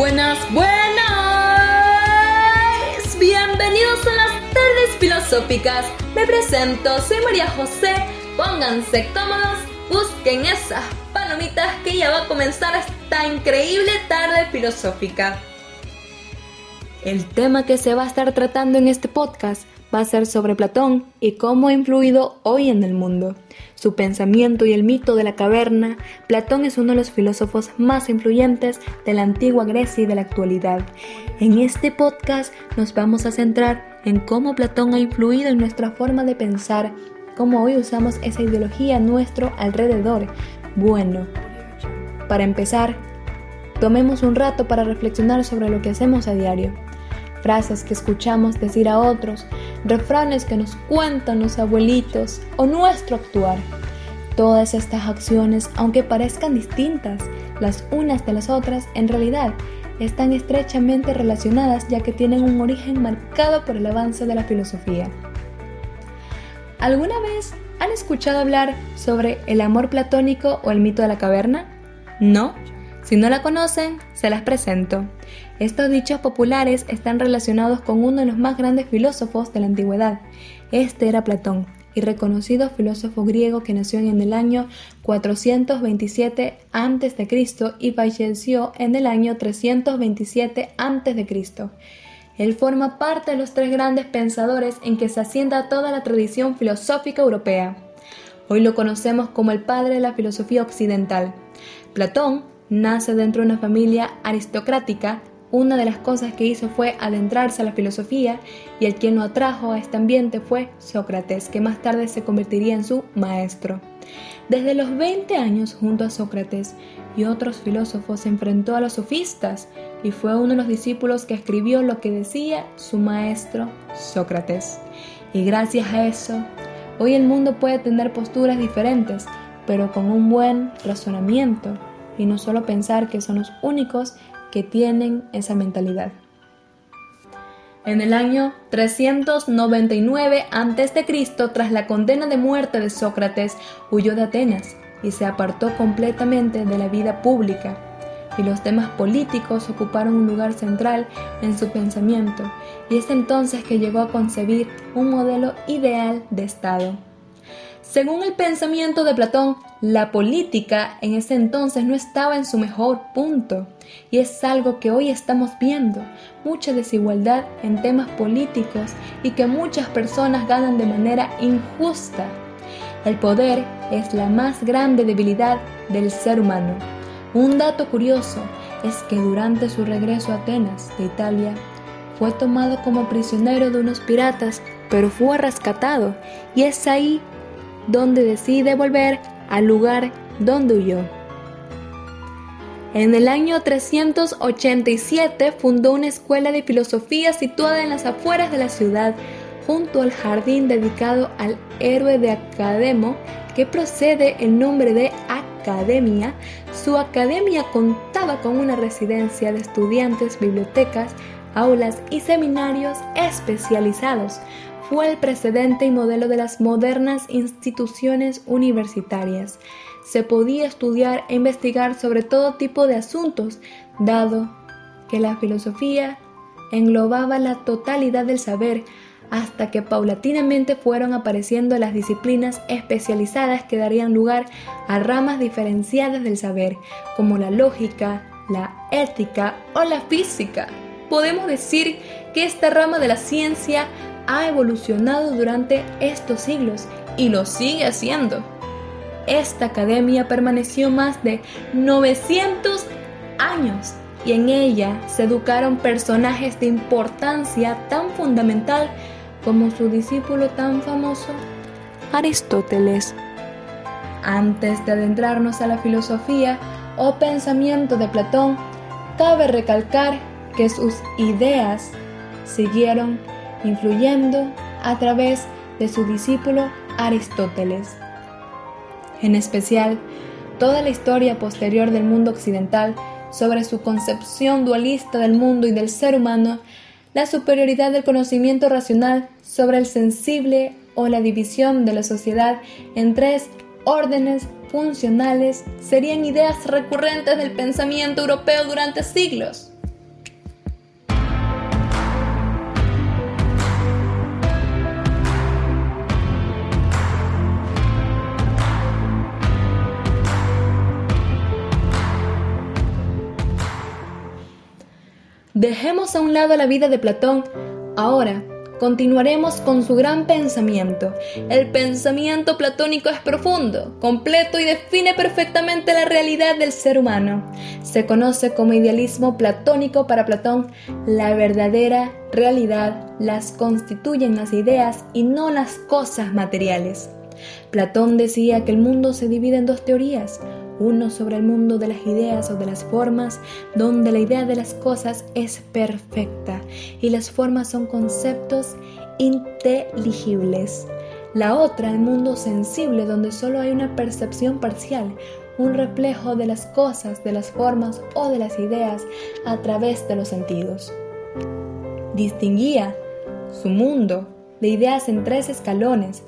Buenas, buenas. Bienvenidos a las tardes filosóficas. Me presento, soy María José. Pónganse cómodos, busquen esas palomitas que ya va a comenzar esta increíble tarde filosófica. El tema que se va a estar tratando en este podcast va a ser sobre Platón y cómo ha influido hoy en el mundo. Su pensamiento y el mito de la caverna, Platón es uno de los filósofos más influyentes de la antigua Grecia y de la actualidad. En este podcast nos vamos a centrar en cómo Platón ha influido en nuestra forma de pensar, cómo hoy usamos esa ideología a nuestro alrededor. Bueno, para empezar, tomemos un rato para reflexionar sobre lo que hacemos a diario frases que escuchamos decir a otros, refranes que nos cuentan los abuelitos o nuestro actuar. Todas estas acciones, aunque parezcan distintas las unas de las otras, en realidad están estrechamente relacionadas ya que tienen un origen marcado por el avance de la filosofía. ¿Alguna vez han escuchado hablar sobre el amor platónico o el mito de la caverna? ¿No? Si no la conocen, se las presento. Estos dichos populares están relacionados con uno de los más grandes filósofos de la antigüedad. Este era Platón, y reconocido filósofo griego que nació en el año 427 a.C. y falleció en el año 327 a.C. Él forma parte de los tres grandes pensadores en que se asienta toda la tradición filosófica europea. Hoy lo conocemos como el padre de la filosofía occidental. Platón nace dentro de una familia aristocrática una de las cosas que hizo fue adentrarse a la filosofía y el quien lo atrajo a este ambiente fue Sócrates, que más tarde se convertiría en su maestro. Desde los 20 años junto a Sócrates y otros filósofos se enfrentó a los sofistas y fue uno de los discípulos que escribió lo que decía su maestro Sócrates. Y gracias a eso, hoy el mundo puede tener posturas diferentes, pero con un buen razonamiento y no solo pensar que son los únicos que tienen esa mentalidad. En el año 399 a.C., tras la condena de muerte de Sócrates, huyó de Atenas y se apartó completamente de la vida pública, y los temas políticos ocuparon un lugar central en su pensamiento, y es entonces que llegó a concebir un modelo ideal de Estado. Según el pensamiento de Platón, la política en ese entonces no estaba en su mejor punto y es algo que hoy estamos viendo, mucha desigualdad en temas políticos y que muchas personas ganan de manera injusta. El poder es la más grande debilidad del ser humano. Un dato curioso es que durante su regreso a Atenas de Italia, fue tomado como prisionero de unos piratas, pero fue rescatado y es ahí donde decide volver al lugar donde huyó. En el año 387 fundó una escuela de filosofía situada en las afueras de la ciudad, junto al jardín dedicado al héroe de Academo, que procede el nombre de Academia. Su academia contaba con una residencia de estudiantes, bibliotecas, aulas y seminarios especializados, fue el precedente y modelo de las modernas instituciones universitarias. Se podía estudiar e investigar sobre todo tipo de asuntos, dado que la filosofía englobaba la totalidad del saber, hasta que paulatinamente fueron apareciendo las disciplinas especializadas que darían lugar a ramas diferenciadas del saber, como la lógica, la ética o la física. Podemos decir que esta rama de la ciencia ha evolucionado durante estos siglos y lo sigue haciendo. Esta academia permaneció más de 900 años y en ella se educaron personajes de importancia tan fundamental como su discípulo tan famoso, Aristóteles. Antes de adentrarnos a la filosofía o pensamiento de Platón, cabe recalcar que sus ideas siguieron influyendo a través de su discípulo Aristóteles. En especial, toda la historia posterior del mundo occidental sobre su concepción dualista del mundo y del ser humano, la superioridad del conocimiento racional sobre el sensible o la división de la sociedad en tres órdenes funcionales serían ideas recurrentes del pensamiento europeo durante siglos. Dejemos a un lado la vida de Platón. Ahora continuaremos con su gran pensamiento. El pensamiento platónico es profundo, completo y define perfectamente la realidad del ser humano. Se conoce como idealismo platónico para Platón. La verdadera realidad las constituyen las ideas y no las cosas materiales. Platón decía que el mundo se divide en dos teorías, uno sobre el mundo de las ideas o de las formas, donde la idea de las cosas es perfecta y las formas son conceptos inteligibles. La otra, el mundo sensible, donde solo hay una percepción parcial, un reflejo de las cosas, de las formas o de las ideas a través de los sentidos. Distinguía su mundo de ideas en tres escalones.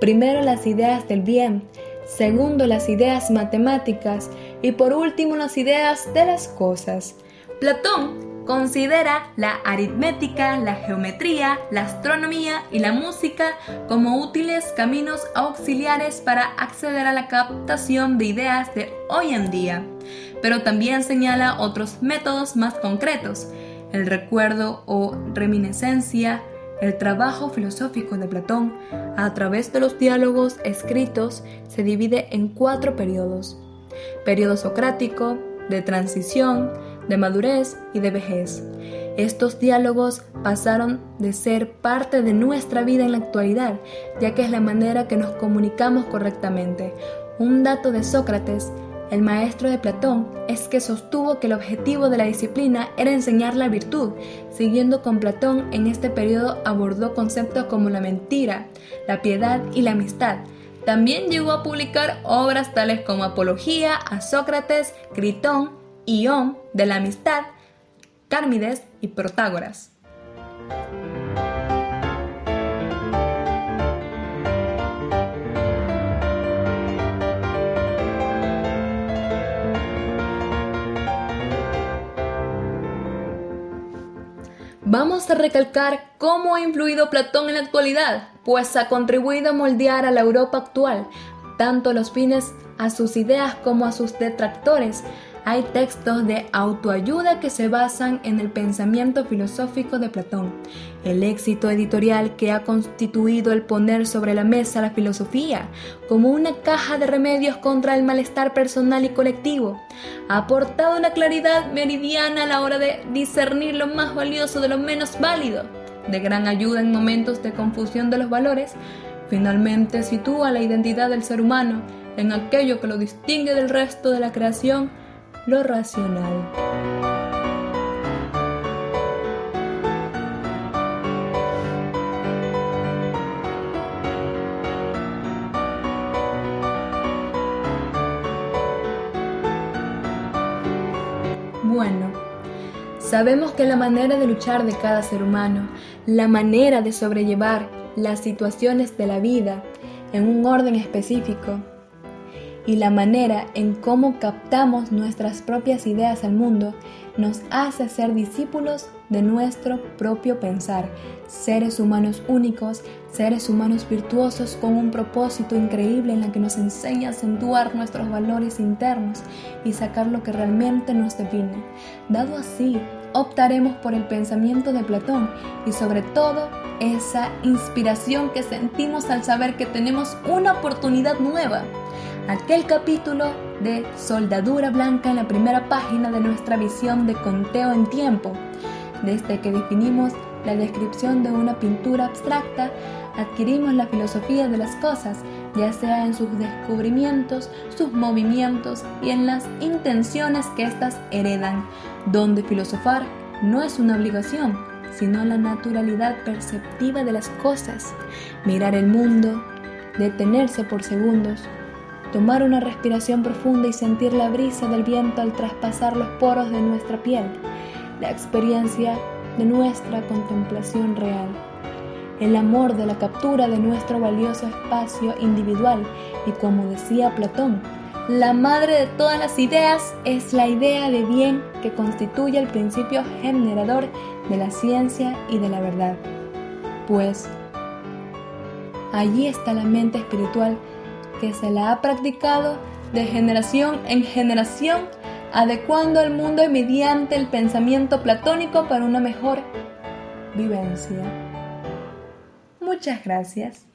Primero las ideas del bien, segundo las ideas matemáticas y por último las ideas de las cosas. Platón considera la aritmética, la geometría, la astronomía y la música como útiles caminos auxiliares para acceder a la captación de ideas de hoy en día, pero también señala otros métodos más concretos, el recuerdo o reminiscencia, el trabajo filosófico de Platón, a través de los diálogos escritos, se divide en cuatro periodos. Periodo socrático, de transición, de madurez y de vejez. Estos diálogos pasaron de ser parte de nuestra vida en la actualidad, ya que es la manera que nos comunicamos correctamente. Un dato de Sócrates el maestro de Platón es que sostuvo que el objetivo de la disciplina era enseñar la virtud. Siguiendo con Platón, en este periodo abordó conceptos como la mentira, la piedad y la amistad. También llegó a publicar obras tales como Apología a Sócrates, Critón, Ión de la amistad, Cármides y Protágoras. Vamos a recalcar cómo ha influido Platón en la actualidad, pues ha contribuido a moldear a la Europa actual, tanto a los fines a sus ideas como a sus detractores, hay textos de autoayuda que se basan en el pensamiento filosófico de Platón. El éxito editorial que ha constituido el poner sobre la mesa la filosofía como una caja de remedios contra el malestar personal y colectivo ha aportado una claridad meridiana a la hora de discernir lo más valioso de lo menos válido, de gran ayuda en momentos de confusión de los valores, finalmente sitúa la identidad del ser humano en aquello que lo distingue del resto de la creación lo racional. Bueno, sabemos que la manera de luchar de cada ser humano, la manera de sobrellevar las situaciones de la vida en un orden específico, y la manera en cómo captamos nuestras propias ideas al mundo nos hace ser discípulos de nuestro propio pensar, seres humanos únicos, seres humanos virtuosos con un propósito increíble en la que nos enseña a acentuar nuestros valores internos y sacar lo que realmente nos define. Dado así, optaremos por el pensamiento de Platón y sobre todo esa inspiración que sentimos al saber que tenemos una oportunidad nueva aquel capítulo de soldadura blanca en la primera página de nuestra visión de conteo en tiempo. Desde que definimos la descripción de una pintura abstracta, adquirimos la filosofía de las cosas, ya sea en sus descubrimientos, sus movimientos y en las intenciones que éstas heredan, donde filosofar no es una obligación, sino la naturalidad perceptiva de las cosas, mirar el mundo, detenerse por segundos, tomar una respiración profunda y sentir la brisa del viento al traspasar los poros de nuestra piel, la experiencia de nuestra contemplación real, el amor de la captura de nuestro valioso espacio individual y como decía Platón, la madre de todas las ideas es la idea de bien que constituye el principio generador de la ciencia y de la verdad. Pues allí está la mente espiritual que se la ha practicado de generación en generación adecuando al mundo mediante el pensamiento platónico para una mejor vivencia. Muchas gracias.